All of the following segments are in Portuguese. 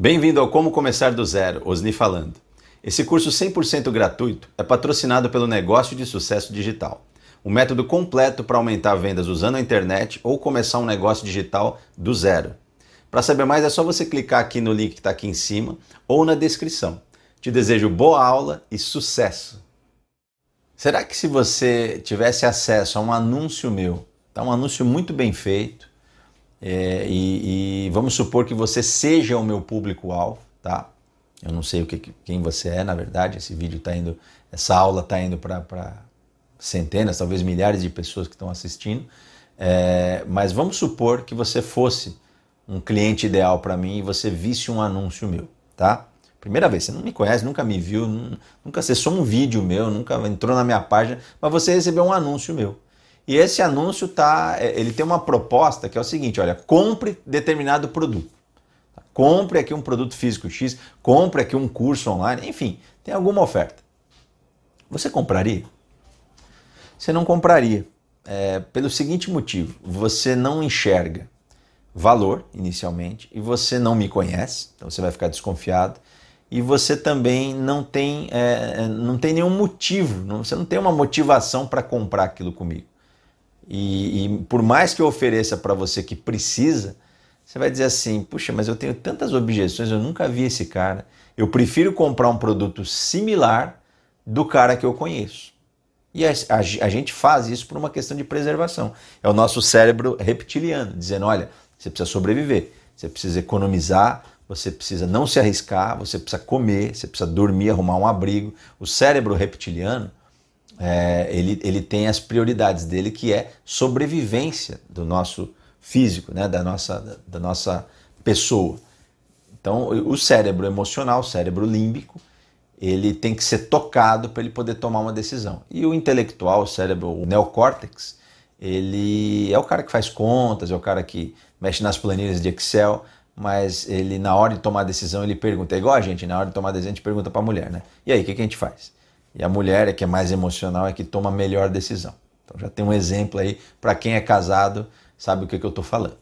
Bem-vindo ao Como Começar do Zero, Osni falando. Esse curso 100% gratuito é patrocinado pelo Negócio de Sucesso Digital, um método completo para aumentar vendas usando a internet ou começar um negócio digital do zero. Para saber mais é só você clicar aqui no link que está aqui em cima ou na descrição. Te desejo boa aula e sucesso! Será que se você tivesse acesso a um anúncio meu, tá? um anúncio muito bem feito, é, e, e, vamos supor que você seja o meu público-alvo, tá? Eu não sei o que, quem você é, na verdade. Esse vídeo está indo, essa aula está indo para centenas, talvez milhares de pessoas que estão assistindo. É, mas vamos supor que você fosse um cliente ideal para mim e você visse um anúncio meu, tá? Primeira vez, você não me conhece, nunca me viu, nunca acessou um vídeo meu, nunca entrou na minha página, mas você recebeu um anúncio meu. E esse anúncio tá, é, ele tem uma proposta que é o seguinte, olha, compre determinado produto. Compre aqui um produto físico X, compre aqui um curso online, enfim, tem alguma oferta. Você compraria? Você não compraria. É, pelo seguinte motivo: você não enxerga valor inicialmente e você não me conhece, então você vai ficar desconfiado e você também não tem, é, não tem nenhum motivo, não, você não tem uma motivação para comprar aquilo comigo. E, e por mais que eu ofereça para você que precisa, você vai dizer assim: puxa, mas eu tenho tantas objeções, eu nunca vi esse cara. Eu prefiro comprar um produto similar do cara que eu conheço. E a, a, a, gente faz isso por uma questão de preservação. É o nosso cérebro reptiliano, dizendo: olha, você precisa sobreviver, você precisa economizar, você precisa não se arriscar, você precisa comer, você precisa dormir, arrumar um abrigo. O cérebro reptiliano é, ele, ele tem as prioridades dele, que é sobrevivência do nosso físico, né, da, nossa, da, nossa pessoa. Então, o cérebro emocional, o cérebro límbico, ele tem que ser tocado para ele poder tomar uma decisão. E o intelectual, o cérebro, o neocórtex, ele é o cara que faz contas, é o cara que mexe nas planilhas de Excel, mas ele na hora de tomar decisão ele pergunta, é igual a gente, na hora de tomar decisão a gente pergunta para a mulher, né? E aí, o que, que a gente faz? E a mulher, é que é mais emocional, é que toma a melhor decisão. Então já tem um exemplo aí para quem é casado, sabe o que, que eu estou falando.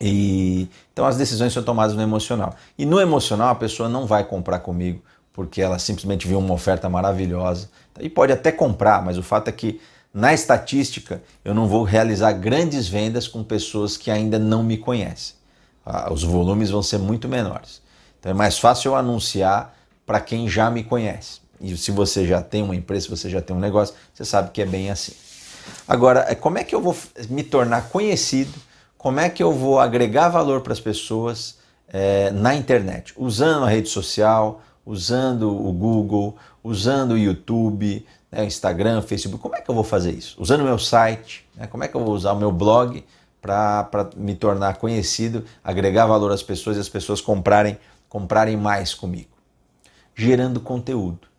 E então as decisões são tomadas no emocional. E no emocional a pessoa não vai comprar comigo porque ela simplesmente viu uma oferta maravilhosa. E pode até comprar, mas o fato é que na estatística eu não vou realizar grandes vendas com pessoas que ainda não me conhecem. Ah, os volumes vão ser muito menores. Então é mais fácil eu anunciar para quem já me conhece. E se você já tem uma empresa, se você já tem um negócio, você sabe que é bem assim. Agora, é, como é que eu vou me tornar conhecido? Como é que eu vou agregar valor para as pessoas é, na internet? Usando a rede social, usando o Google, usando o YouTube, né, Instagram, Facebook. Como é que eu vou fazer isso? Usando o meu site, né, como é que eu vou usar o meu blog para me tornar conhecido, agregar valor às pessoas e as pessoas comprarem, comprarem mais comigo? Gerando conteúdo.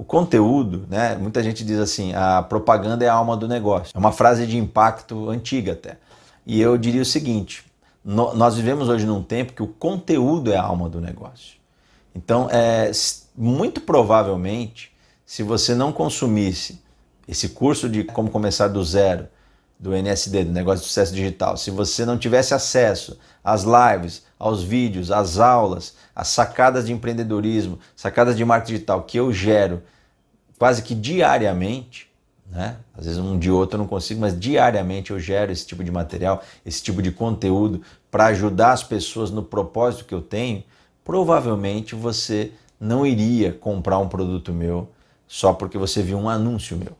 O conteúdo, né? Muita gente diz assim: a propaganda é a alma do negócio. É uma frase de impacto antiga até. E eu diria o seguinte: no, nós vivemos hoje num tempo que o conteúdo é a alma do negócio. Então, é, muito provavelmente, se você não consumisse esse curso de como começar do zero, do NSD, do Negócio de Sucesso Digital, se você não tivesse acesso às lives, aos vídeos, às aulas, às sacadas de empreendedorismo, sacadas de marketing digital que eu gero quase que diariamente, né? Às vezes um de outro eu não consigo, mas diariamente eu gero esse tipo de material, esse tipo de conteúdo para ajudar as pessoas no propósito que eu tenho. Provavelmente você não iria comprar um produto meu só porque você viu um anúncio meu.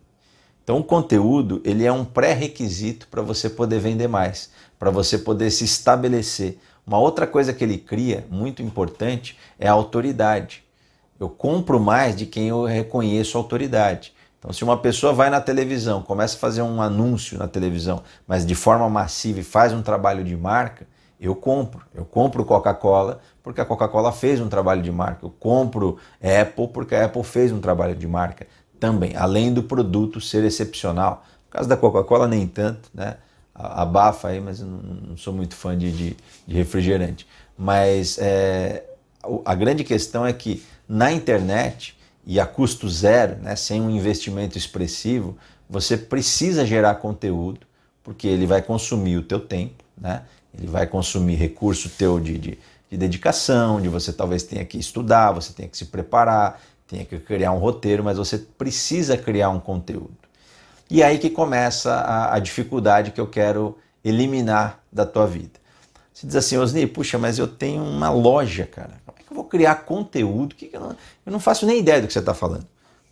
Então o conteúdo ele é um pré-requisito para você poder vender mais, para você poder se estabelecer. Uma outra coisa que ele cria, muito importante, é a autoridade. Eu compro mais de quem eu reconheço autoridade. Então, se uma pessoa vai na televisão, começa a fazer um anúncio na televisão, mas de forma massiva e faz um trabalho de marca, eu compro. Eu compro Coca-Cola porque a Coca-Cola fez um trabalho de marca. Eu compro Apple porque a Apple fez um trabalho de marca também, além do produto ser excepcional. No caso da Coca-Cola, nem tanto, né? Abafa aí, mas não sou muito fã de, de, de refrigerante. Mas é, a grande questão é que na internet e a custo zero, né, sem um investimento expressivo, você precisa gerar conteúdo, porque ele vai consumir o teu tempo, né? ele vai consumir recurso teu de, de de dedicação, de você talvez tenha que estudar, você tenha que se preparar, tenha que criar um roteiro, mas você precisa criar um conteúdo. E aí que começa a, a dificuldade que eu quero eliminar da tua vida. Você diz assim, Osni, puxa, mas eu tenho uma loja, cara. Como é que eu vou criar conteúdo? Que que eu, não, eu não faço nem ideia do que você está falando.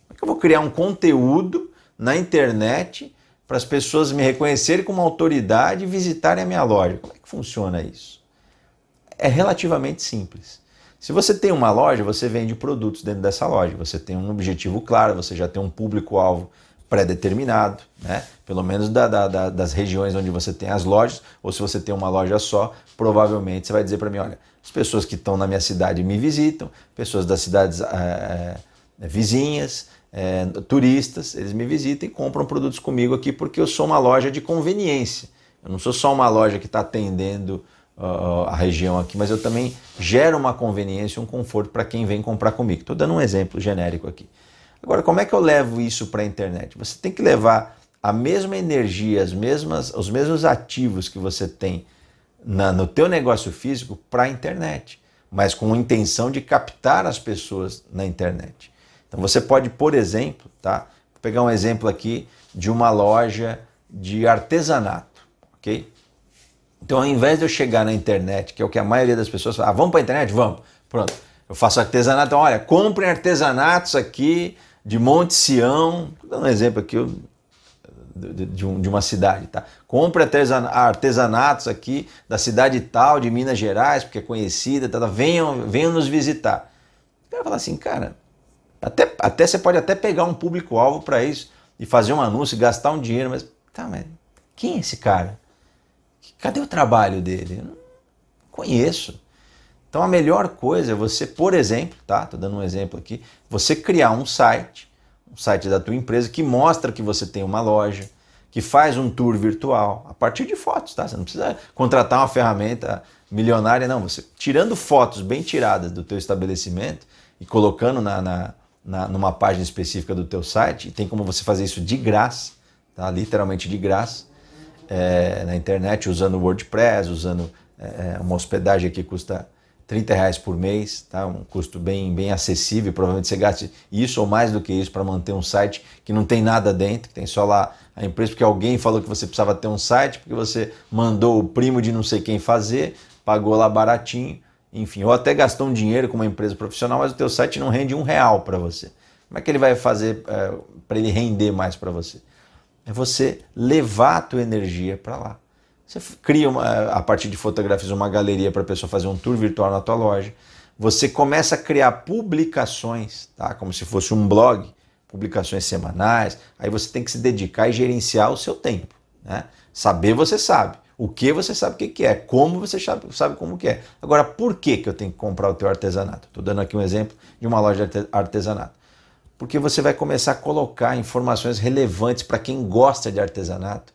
Como é que eu vou criar um conteúdo na internet para as pessoas me reconhecerem como autoridade e visitarem a minha loja? Como é que funciona isso? É relativamente simples. Se você tem uma loja, você vende produtos dentro dessa loja, você tem um objetivo claro, você já tem um público-alvo pré-determinado, né? pelo menos da, da, da, das regiões onde você tem as lojas, ou se você tem uma loja só, provavelmente você vai dizer para mim: olha, as pessoas que estão na minha cidade me visitam, pessoas das cidades é, vizinhas, é, turistas, eles me visitam e compram produtos comigo aqui porque eu sou uma loja de conveniência. Eu não sou só uma loja que está atendendo uh, a região aqui, mas eu também gero uma conveniência, um conforto para quem vem comprar comigo. Estou dando um exemplo genérico aqui. Agora, como é que eu levo isso para a internet? Você tem que levar a mesma energia, as mesmas, os mesmos ativos que você tem na, no teu negócio físico para a internet, mas com a intenção de captar as pessoas na internet. Então você pode, por exemplo, tá? Vou pegar um exemplo aqui de uma loja de artesanato, ok? Então, ao invés de eu chegar na internet, que é o que a maioria das pessoas fala, ah, vamos para a internet? Vamos. Pronto. Eu faço artesanato, então, olha, comprem artesanatos aqui de Monte Sião, vou dar um exemplo aqui de, de, um, uma cidade, tá? Compre artesanatos aqui da cidade tal, de Minas Gerais, porque é conhecida, tá, tá? Venham, venham nos visitar. O cara fala assim, cara, até, até você pode até pegar um público-alvo para isso e fazer um anúncio, gastar um dinheiro, mas tá, mas quem é esse cara? Cadê o trabalho dele? Eu não conheço. Então a melhor coisa é você, por exemplo, tá? Tô dando um exemplo aqui, você criar um site, um site da tua empresa que mostra que você tem uma loja, que faz um tour virtual a partir de fotos, tá? Você não precisa contratar uma ferramenta milionária, não. Você tirando fotos bem tiradas do teu estabelecimento e colocando na, na, na numa página específica do teu site, e tem como você fazer isso de graça, tá? Literalmente de graça é, na internet usando WordPress, usando é, uma hospedagem que custa 30 reais por mês, tá? um custo bem, bem acessível. Provavelmente você gaste isso ou mais do que isso para manter um site que não tem nada dentro, que tem só lá a empresa, porque alguém falou que você precisava ter um site, porque você mandou o primo de não sei quem fazer, pagou lá baratinho, enfim, ou até gastou um dinheiro com uma empresa profissional, mas o teu site não rende um real para você. Como é que ele vai fazer é, para ele render mais para você? é você levar a tua energia para lá. Você cria uma, a partir de fotografias uma galeria para a pessoa fazer um tour virtual na tua loja. Você começa a criar publicações, tá? Como se fosse um blog, publicações semanais. Aí você tem que se dedicar e gerenciar o seu tempo, né? Saber você sabe. O que você sabe o que é, como você sabe como que é. Agora, por que, que eu tenho que comprar o teu artesanato? Estou dando aqui um exemplo de uma loja de artesanato porque você vai começar a colocar informações relevantes para quem gosta de artesanato,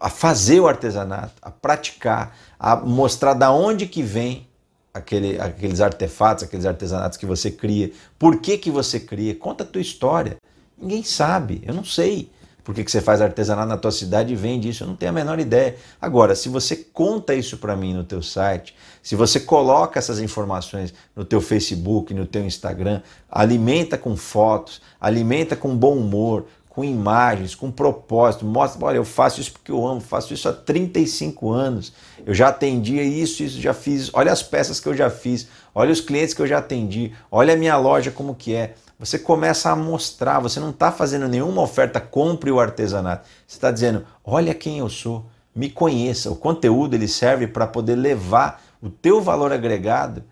a fazer o artesanato, a praticar, a mostrar da onde que vem aquele, aqueles artefatos, aqueles artesanatos que você cria, por que, que você cria, conta a tua história. Ninguém sabe, eu não sei por que, que você faz artesanato na tua cidade e vende isso, eu não tenho a menor ideia. Agora, se você conta isso para mim no teu site, se você coloca essas informações no teu Facebook, no teu Instagram, alimenta com fotos, alimenta com bom humor, com imagens, com propósito, mostra, olha, eu faço isso porque eu amo, faço isso há 35 anos, eu já atendi isso, isso já fiz, olha as peças que eu já fiz, olha os clientes que eu já atendi, olha a minha loja como que é você começa a mostrar, você não está fazendo nenhuma oferta, compre o artesanato. Você está dizendo, olha quem eu sou, me conheça. O conteúdo ele serve para poder levar o teu valor agregado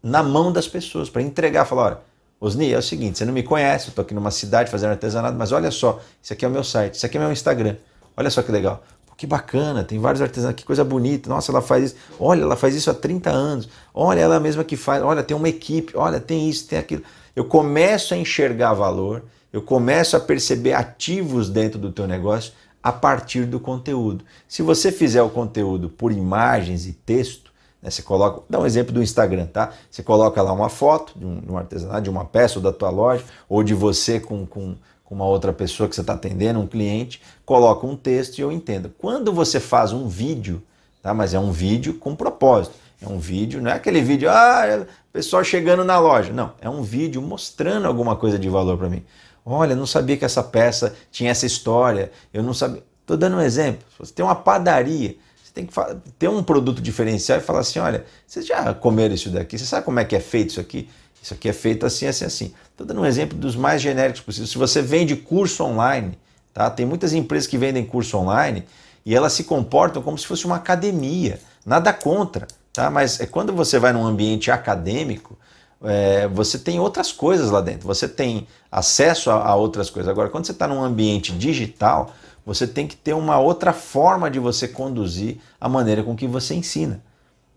na mão das pessoas, para entregar, falar, olha, Osni, é o seguinte, você não me conhece, eu estou aqui numa cidade fazendo artesanato, mas olha só, isso aqui é o meu site, isso aqui é o meu Instagram. Olha só que legal. que bacana, tem vários artesanatos, que coisa bonita. Nossa, ela faz isso. Olha, ela faz isso há 30 anos. Olha, ela mesma que faz. Olha, tem uma equipe. Olha, tem isso, tem aquilo eu começo a enxergar valor, eu começo a perceber ativos dentro do teu negócio a partir do conteúdo. Se você fizer o conteúdo por imagens e texto, né, você coloca, dá um exemplo do Instagram, tá? Você coloca lá uma foto de um, de um artesanato, de uma peça ou da tua loja, ou de você com, com, com uma outra pessoa que você está atendendo, um cliente, coloca um texto e eu entendo. Quando você faz um vídeo, tá? mas é um vídeo com propósito, É um vídeo, não é aquele vídeo, ah, pessoal chegando na loja. Não, é um vídeo mostrando alguma coisa de valor para mim. Olha, não sabia que essa peça tinha essa história, eu não sabia. Estou dando um exemplo. Você tem uma padaria, tem que ter um produto diferencial e falar assim: olha, vocês já comeram isso daqui? Você sabe como é que é feito isso aqui? Isso aqui é feito assim, assim, assim. Estou dando um exemplo dos mais genéricos possíveis. Se você vende curso online, tá? Tem muitas empresas que vendem curso online e elas se comportam como se fosse uma academia. Nada contra, tá? Mas é quando você vai num ambiente acadêmico, é, você tem outras coisas lá dentro. Você tem acesso a, a outras coisas. Agora, quando você está num ambiente digital, você tem que ter uma outra forma de você conduzir a maneira com que você ensina.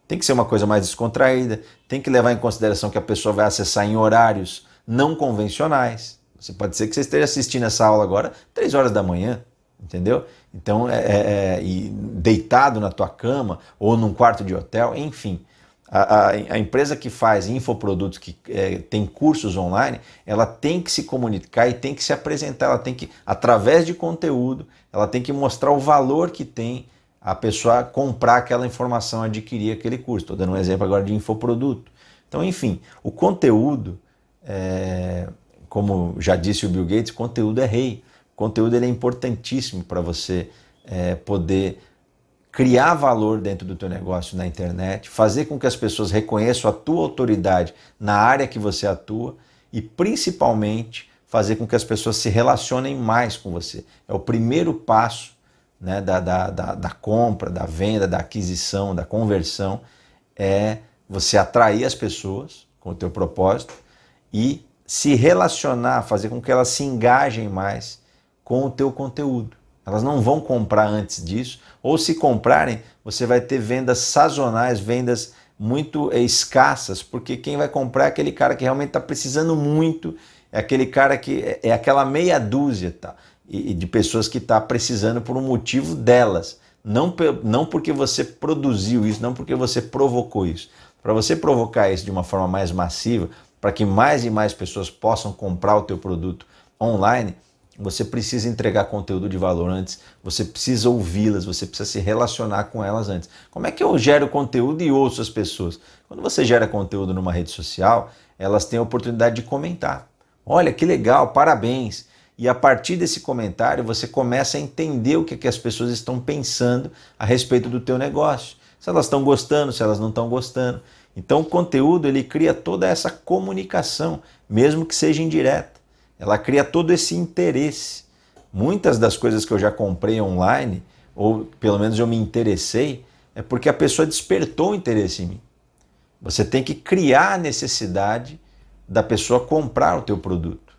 Tem que ser uma coisa mais descontraída, tem que levar em consideração que a pessoa vai acessar em horários não convencionais. Você pode ser que você esteja assistindo essa aula agora três horas da manhã, entendeu? Então, é, é, é deitado na tua cama ou num quarto de hotel, enfim. A, a, a, empresa que faz infoprodutos, que é, tem cursos online, ela tem que se comunicar e tem que se apresentar, ela tem que, através de conteúdo, ela tem que mostrar o valor que tem a pessoa comprar aquela informação, adquirir aquele curso. Estou dando um exemplo agora de infoproduto. Então, enfim, o conteúdo, é, como já disse o Bill Gates, conteúdo é rei. O conteúdo ele é importantíssimo para você é, poder criar valor dentro do teu negócio na internet, fazer com que as pessoas reconheçam a tua autoridade na área que você atua e principalmente fazer com que as pessoas se relacionem mais com você. É o primeiro passo né, da, da, da, da compra, da venda, da aquisição, da conversão, é você atrair as pessoas com o teu propósito e se relacionar, fazer com que elas se engajem mais com o teu conteúdo. Elas não vão comprar antes disso, ou se comprarem, você vai ter vendas sazonais, vendas muito é, escassas, porque quem vai comprar é aquele cara que realmente está precisando muito, é aquele cara que é, é aquela meia dúzia tá? e, de pessoas que está precisando por um motivo delas. Não, não porque você produziu isso, não porque você provocou isso. Para você provocar isso de uma forma mais massiva, para que mais e mais pessoas possam comprar o teu produto online, você precisa entregar conteúdo de valor antes, você precisa ouvi-las, você precisa se relacionar com elas antes. Como é que eu gero conteúdo e ouço as pessoas? Quando você gera conteúdo numa rede social, elas têm a oportunidade de comentar. Olha que legal, parabéns. E a partir desse comentário você começa a entender o que, é que as pessoas estão pensando a respeito do teu negócio. Se elas estão gostando, se elas não estão gostando. Então o conteúdo ele cria toda essa comunicação, mesmo que seja indireta ela cria todo esse interesse. Muitas das coisas que eu já comprei online, ou pelo menos eu me interessei, é porque a pessoa despertou o interesse em mim. Você tem que criar a necessidade da pessoa comprar o teu produto,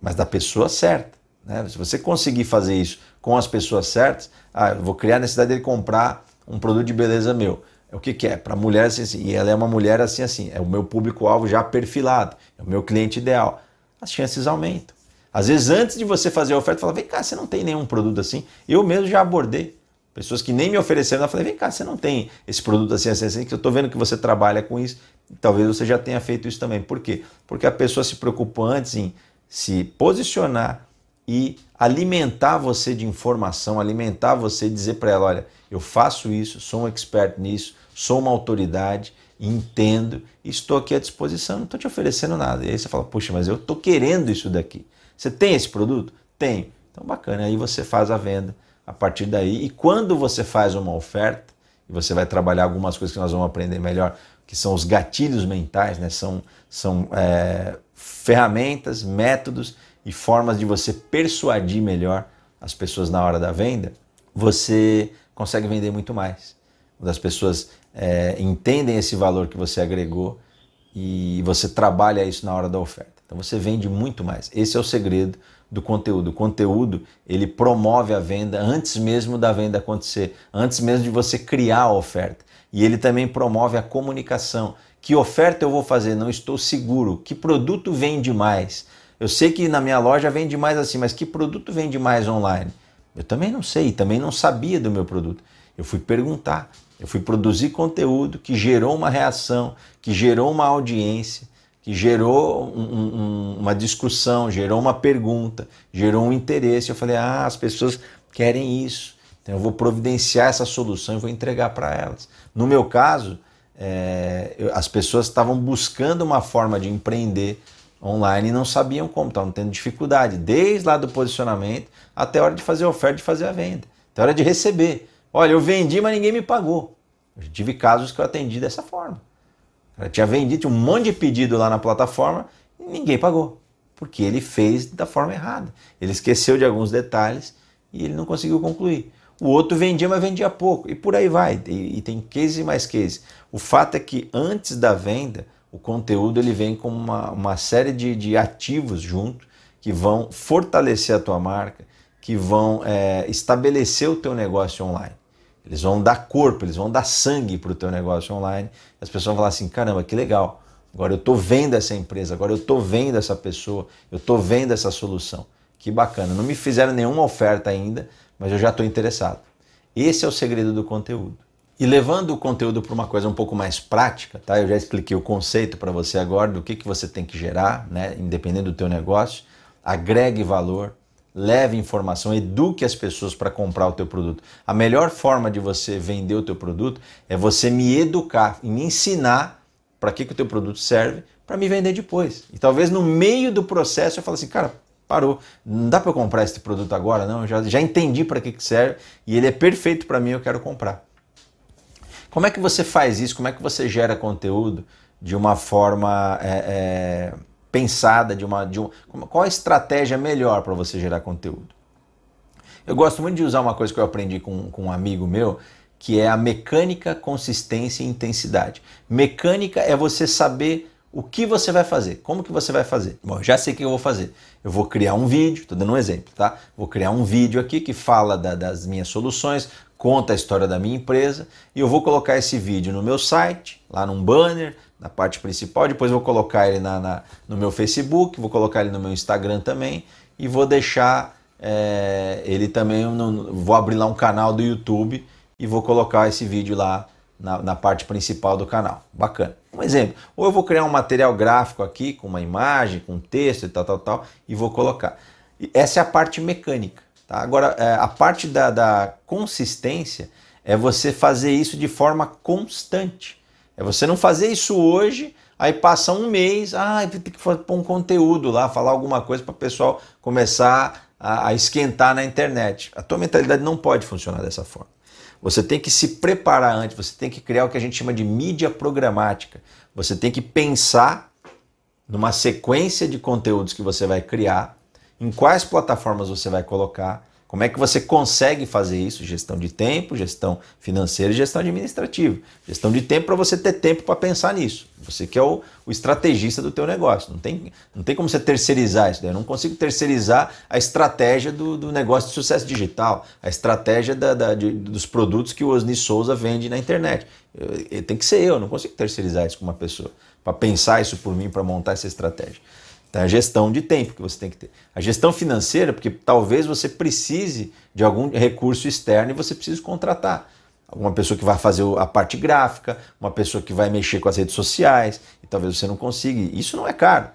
mas da pessoa certa. Né? Se você conseguir fazer isso com as pessoas certas, ah, vou criar a necessidade dele comprar um produto de beleza meu. É o que, que é? Para mulher assim, assim, e ela é uma mulher assim assim, é o meu público-alvo já perfilado, é o meu cliente ideal as chances aumentam. Às vezes, antes de você fazer a oferta, fala: vem cá, você não tem nenhum produto assim. Eu mesmo já abordei pessoas que nem me ofereceram. Eu falei: vem cá, você não tem esse produto assim, assim, assim, que eu estou vendo que você trabalha com isso. Talvez você já tenha feito isso também. Por quê? Porque a pessoa se preocupou antes em se posicionar e alimentar você de informação, alimentar você, dizer para ela: olha, eu faço isso, sou um expert nisso, sou uma autoridade entendo, estou aqui à disposição, não estou te oferecendo nada. E aí você fala, puxa, mas eu estou querendo isso daqui. Você tem esse produto? Tenho. Então bacana, aí você faz a venda a partir daí. E quando você faz uma oferta, e você vai trabalhar algumas coisas que nós vamos aprender melhor, que são os gatilhos mentais, né? são, são é, ferramentas, métodos e formas de você persuadir melhor as pessoas na hora da venda, você consegue vender muito mais. Quando as pessoas é, entendem esse valor que você agregou e você trabalha isso na hora da oferta. Então você vende muito mais. Esse é o segredo do conteúdo. O conteúdo ele promove a venda antes mesmo da venda acontecer, antes mesmo de você criar a oferta. E ele também promove a comunicação. Que oferta eu vou fazer? Não estou seguro. Que produto vende mais? Eu sei que na minha loja vende mais assim, mas que produto vende mais online? Eu também não sei, também não sabia do meu produto. Eu fui perguntar. Eu fui produzir conteúdo que gerou uma reação, que gerou uma audiência, que gerou um, um, uma discussão, gerou uma pergunta, gerou um interesse. Eu falei, ah, as pessoas querem isso. Então eu vou providenciar essa solução e vou entregar para elas. No meu caso, é, as pessoas estavam buscando uma forma de empreender online e não sabiam como, estavam tendo dificuldade, desde lá do posicionamento até a hora de fazer a oferta, de fazer a venda, até a hora de receber. Olha, eu vendi, mas ninguém me pagou. Eu tive casos que eu atendi dessa forma. Eu tinha vendido, tinha um monte de pedido lá na plataforma e ninguém pagou, porque ele fez da forma errada. Ele esqueceu de alguns detalhes e ele não conseguiu concluir. O outro vendia, mas vendia pouco. E por aí vai. E, e tem case mais case. O fato é que antes da venda, o conteúdo ele vem com uma, uma série de, de ativos junto que vão fortalecer a tua marca, que vão é, estabelecer o teu negócio online. Eles vão dar corpo, eles vão dar sangue para o teu negócio online. As pessoas vão falar assim, caramba, que legal. Agora eu estou vendo essa empresa, agora eu estou vendo essa pessoa, eu estou vendo essa solução. Que bacana. Não me fizeram nenhuma oferta ainda, mas eu já estou interessado. Esse é o segredo do conteúdo. E levando o conteúdo para uma coisa um pouco mais prática, tá? Eu já expliquei o conceito para você agora do que, que você tem que gerar, né? Independente do teu negócio, agregue valor, leve informação, eduque as pessoas para comprar o teu produto. A melhor forma de você vender o teu produto é você me educar e me ensinar para que, que o teu produto serve para me vender depois. E talvez no meio do processo eu fale assim, cara, parou. Não dá para eu comprar esse produto agora, não. Já, já entendi para que, que serve e ele é perfeito para mim, eu quero comprar. Como é que você faz isso? Como é que você gera conteúdo de uma forma é, é, pensada, de uma, de um, qual a estratégia melhor para você gerar conteúdo? Eu gosto muito de usar uma coisa que eu aprendi com, com um amigo meu, que é a mecânica, consistência e intensidade. Mecânica é você saber o que você vai fazer? Como que você vai fazer? Bom, já sei o que eu vou fazer. Eu vou criar um vídeo, estou dando um exemplo, tá? Vou criar um vídeo aqui que fala da, das minhas soluções, conta a história da minha empresa e eu vou colocar esse vídeo no meu site, lá num banner, na parte principal. Depois vou colocar ele na, na no meu Facebook, vou colocar ele no meu Instagram também e vou deixar é, ele também. No, vou abrir lá um canal do YouTube e vou colocar esse vídeo lá na, na, parte principal do canal. Bacana. Um exemplo. Ou eu vou criar um material gráfico aqui com uma imagem, com texto e tal, tal, tal, e vou colocar. Essa é a parte mecânica. Tá? Agora, é, a parte da, da consistência é você fazer isso de forma constante. É você não fazer isso hoje, aí passa um mês, ah, tem que pôr um conteúdo lá, falar alguma coisa para o pessoal começar a, a esquentar na internet. A tua mentalidade não pode funcionar dessa forma. Você tem que se preparar antes, você tem que criar o que a gente chama de mídia programática. Você tem que pensar numa sequência de conteúdos que você vai criar, em quais plataformas você vai colocar, como é que você consegue fazer isso? Gestão de tempo, gestão financeira e gestão administrativa. Gestão de tempo para você ter tempo para pensar nisso. Você que é o, o, estrategista do teu negócio. Não tem, não tem como você terceirizar isso. Daí. Eu não consigo terceirizar a estratégia do, do negócio de sucesso digital, a estratégia da, da, de, dos produtos que o Osni Souza vende na internet. Eu, eu, tem que ser eu, eu não consigo terceirizar isso com uma pessoa. Para pensar isso por mim, para montar essa estratégia. Então, a gestão de tempo que você tem que ter. A gestão financeira, porque talvez você precise de algum recurso externo e você precise contratar. Alguma pessoa que vai fazer a parte gráfica, uma pessoa que vai mexer com as redes sociais, e talvez você não consiga. Isso não é caro.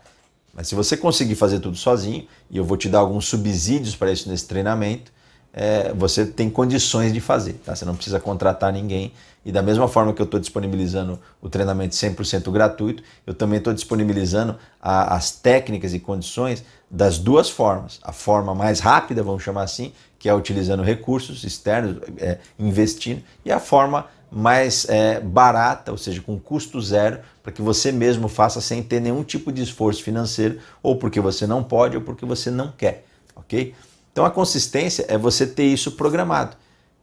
Mas se você conseguir fazer tudo sozinho, e eu vou te dar alguns subsídios para isso nesse treinamento, é, você tem condições de fazer. Tá? Você não precisa contratar ninguém. E da mesma forma que eu estou disponibilizando o treinamento 100% gratuito, eu também estou disponibilizando a, as técnicas e condições das duas formas. A forma mais rápida, vamos chamar assim, que é utilizando recursos externos, é, investindo, e a forma mais é, barata, ou seja, com custo zero, para que você mesmo faça sem ter nenhum tipo de esforço financeiro, ou porque você não pode, ou porque você não quer, ok? Então a consistência é você ter isso programado.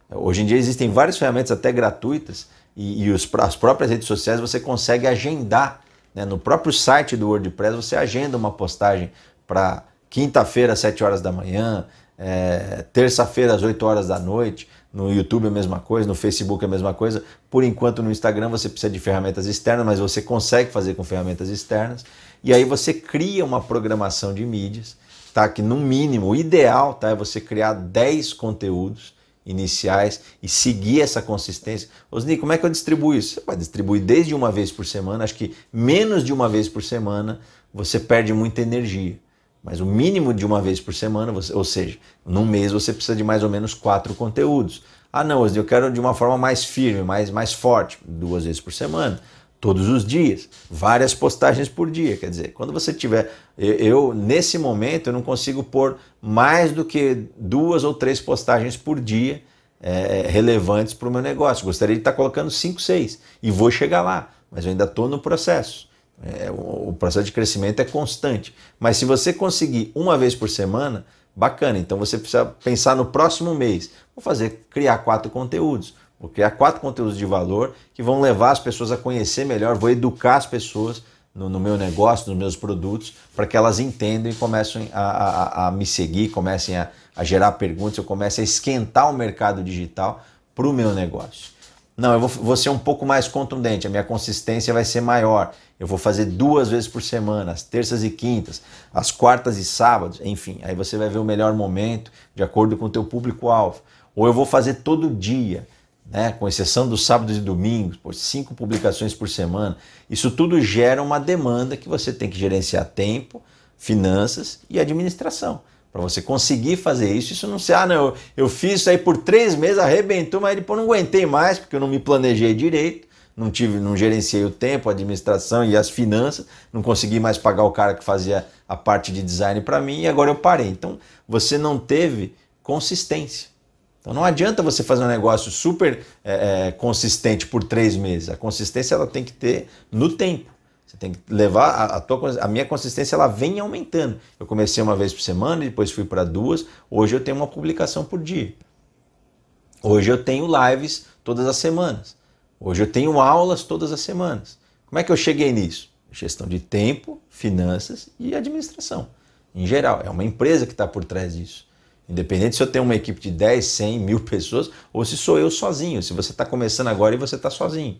Hoje em dia existem várias ferramentas até gratuitas e, e os, as próprias redes sociais você consegue agendar. Né? No próprio site do WordPress você agenda uma postagem para quinta-feira às 7 horas da manhã, é, terça-feira às 8 horas da noite. No YouTube é a mesma coisa, no Facebook é a mesma coisa. Por enquanto no Instagram você precisa de ferramentas externas, mas você consegue fazer com ferramentas externas. E aí você cria uma programação de mídias tá? Que no mínimo, o ideal, tá? É você criar 10 conteúdos iniciais e seguir essa consistência. Osni, como é que eu distribuo isso? Você pode distribuir desde uma vez por semana, acho que menos de uma vez por semana você perde muita energia. Mas o mínimo de uma vez por semana, você, ou seja, num mês você precisa de mais ou menos quatro conteúdos. Ah, não, eu quero de uma forma mais firme, mais, mais forte, duas vezes por semana, todos os dias, várias postagens por dia. Quer dizer, quando você tiver. Eu, nesse momento, eu não consigo pôr mais do que duas ou três postagens por dia é, relevantes para o meu negócio. Gostaria de estar colocando cinco, seis e vou chegar lá, mas eu ainda estou no processo. É, o, o processo de crescimento é constante. Mas se você conseguir uma vez por semana, bacana. Então você precisa pensar no próximo mês. Vou fazer, criar quatro conteúdos. Vou criar quatro conteúdos de valor que vão levar as pessoas a conhecer melhor, vou educar as pessoas no, no meu negócio, nos meus produtos, para que elas entendam e comecem a, a, a me seguir, comecem a, a gerar perguntas, eu comece a esquentar o mercado digital para o meu negócio. Não, eu vou, vou, ser um pouco mais contundente, a minha consistência vai ser maior. Eu vou fazer duas vezes por semana, as terças e quintas, as quartas e sábados, enfim. Aí você vai ver o melhor momento de acordo com o teu público-alvo. Ou eu vou fazer todo dia, né, com exceção dos sábados e domingos, por cinco publicações por semana. Isso tudo gera uma demanda que você tem que gerenciar tempo, finanças e administração. Para você conseguir fazer isso, isso não se, ah, não, eu, eu fiz isso aí por três meses, arrebentou, mas depois não aguentei mais, porque eu não me planejei direito, não tive, não gerenciei o tempo, a administração e as finanças, não consegui mais pagar o cara que fazia a parte de design para mim e agora eu parei. Então você não teve consistência. Então não adianta você fazer um negócio super é, é, consistente por três meses. A consistência ela tem que ter no tempo. Você tem que levar a, a, tua, a minha consistência, ela vem aumentando. Eu comecei uma vez por semana, depois fui para duas. Hoje eu tenho uma publicação por dia. Hoje eu tenho lives todas as semanas. Hoje eu tenho aulas todas as semanas. Como é que eu cheguei nisso? Gestão de tempo, finanças e administração. Em geral, é uma empresa que está por trás disso. Independente se eu tenho uma equipe de 10, 100, mil pessoas ou se sou eu sozinho. Se você está começando agora e você está sozinho.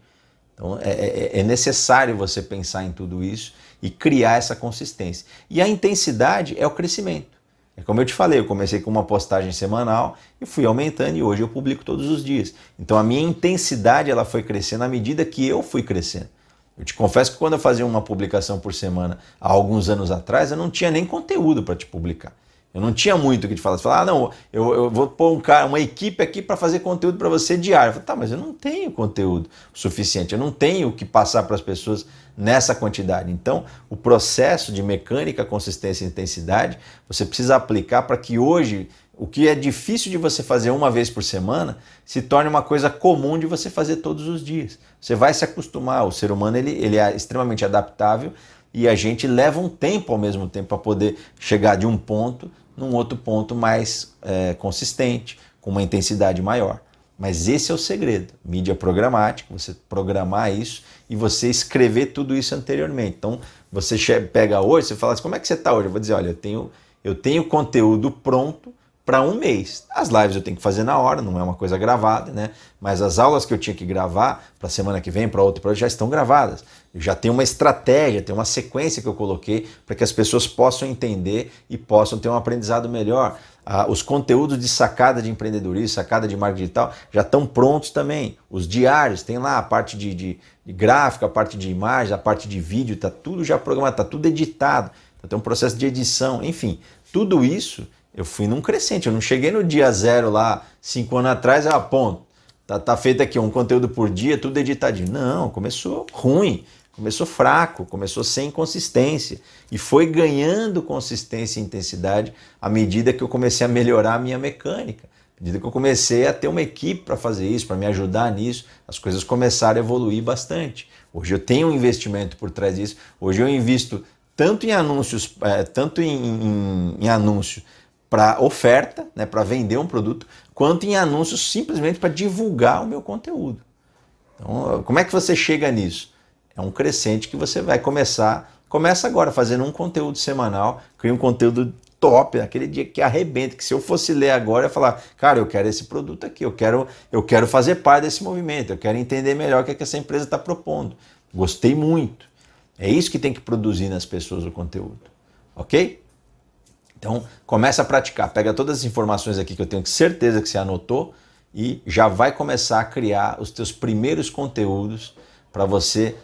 Então é, é, é, necessário você pensar em tudo isso e criar essa consistência. E a intensidade é o crescimento. É como eu te falei, eu comecei com uma postagem semanal e fui aumentando e hoje eu publico todos os dias. Então a minha intensidade ela foi crescendo à medida que eu fui crescendo. Eu te confesso que quando eu fazia uma publicação por semana há alguns anos atrás, eu não tinha nem conteúdo para te publicar. Eu não tinha muito o que te falar. Você fala, ah, não, eu, eu vou pôr um cara, uma equipe aqui para fazer conteúdo para você diário. Eu falo, tá, mas eu não tenho conteúdo suficiente, eu não tenho o que passar para as pessoas nessa quantidade. Então, o processo de mecânica, consistência e intensidade, você precisa aplicar para que hoje o que é difícil de você fazer uma vez por semana se torne uma coisa comum de você fazer todos os dias. Você vai se acostumar. O ser humano ele, ele é extremamente adaptável e a gente leva um tempo ao mesmo tempo para poder chegar de um ponto num outro ponto mais é, consistente, com uma intensidade maior. Mas esse é o segredo, mídia programática, você programar isso e você escrever tudo isso anteriormente. Então, você pega hoje, você fala assim, como é que você está hoje? Eu vou dizer, olha, eu tenho, eu tenho conteúdo pronto para um mês. As lives eu tenho que fazer na hora, não é uma coisa gravada, né? Mas as aulas que eu tinha que gravar para semana que vem, para outro projeto, já estão gravadas. Já tenho uma estratégia, tem uma sequência que eu coloquei para que as pessoas possam entender e possam ter um aprendizado melhor. Ah, os conteúdos de sacada de empreendedorismo, sacada de marketing digital, já estão prontos também. Os diários, tem lá a parte de, de, de gráfica, a parte de imagem, a parte de vídeo, está tudo já programado, está tudo editado. Então, tem um processo de edição, enfim, tudo isso eu fui num crescente. Eu não cheguei no dia zero lá, cinco anos atrás, ah, ponto. Tá, tá feito aqui um conteúdo por dia, tudo editadinho. Não, começou ruim, começou fraco, começou sem consistência. E foi ganhando consistência e intensidade à medida que eu comecei a melhorar a minha mecânica. À medida que eu comecei a ter uma equipe para fazer isso, para me ajudar nisso, as coisas começaram a evoluir bastante. Hoje eu tenho um investimento por trás disso. Hoje eu invisto tanto em anúncios, é, tanto em, em, em anúncio para oferta, né, para vender um produto, quanto em anúncios simplesmente para divulgar o meu conteúdo. Então, como é que você chega nisso? É um crescente que você vai começar. Começa agora fazendo um conteúdo semanal, cria um conteúdo top, aquele dia que arrebenta, que se eu fosse ler agora, eu ia falar, cara, eu quero esse produto aqui, eu quero, eu quero fazer parte desse movimento, eu quero entender melhor o que, é que essa empresa está propondo. Gostei muito. É isso que tem que produzir nas pessoas o conteúdo. Ok? Então, começa a praticar. Pega todas as informações aqui que eu tenho certeza que você anotou e já vai começar a criar os teus primeiros conteúdos para você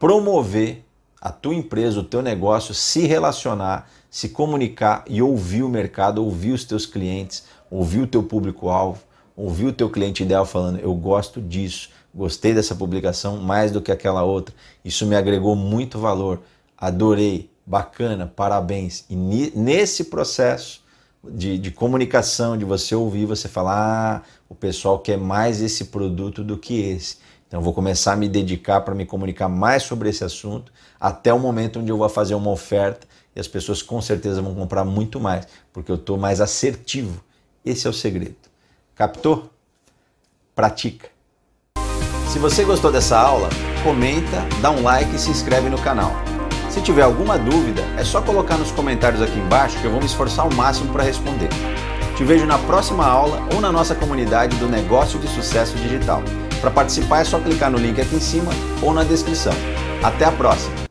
promover a tua empresa, o teu negócio, se relacionar, se comunicar e ouvir o mercado, ouvir os teus clientes, ouvir o teu público-alvo, ouvir o teu cliente ideal falando, eu gosto disso, gostei dessa publicação mais do que aquela outra, isso me agregou muito valor, adorei, bacana, parabéns. E nesse processo de, de comunicação, de você ouvir, você falar, ah, o pessoal quer mais esse produto do que esse. Então, vou começar a me dedicar para me comunicar mais sobre esse assunto até o momento onde eu vou fazer uma oferta e as pessoas com certeza vão comprar muito mais, porque eu estou mais assertivo. Esse é o segredo. Captou? Pratica. Se você gostou dessa aula, comenta, dá um like e se inscreve no canal. Se tiver alguma dúvida, é só colocar nos comentários aqui embaixo que eu vou me esforçar ao máximo para responder. Te vejo na próxima aula ou na nossa comunidade do Negócio de Sucesso Digital. Para participar é só clicar no link aqui em cima ou na descrição. Até a próxima!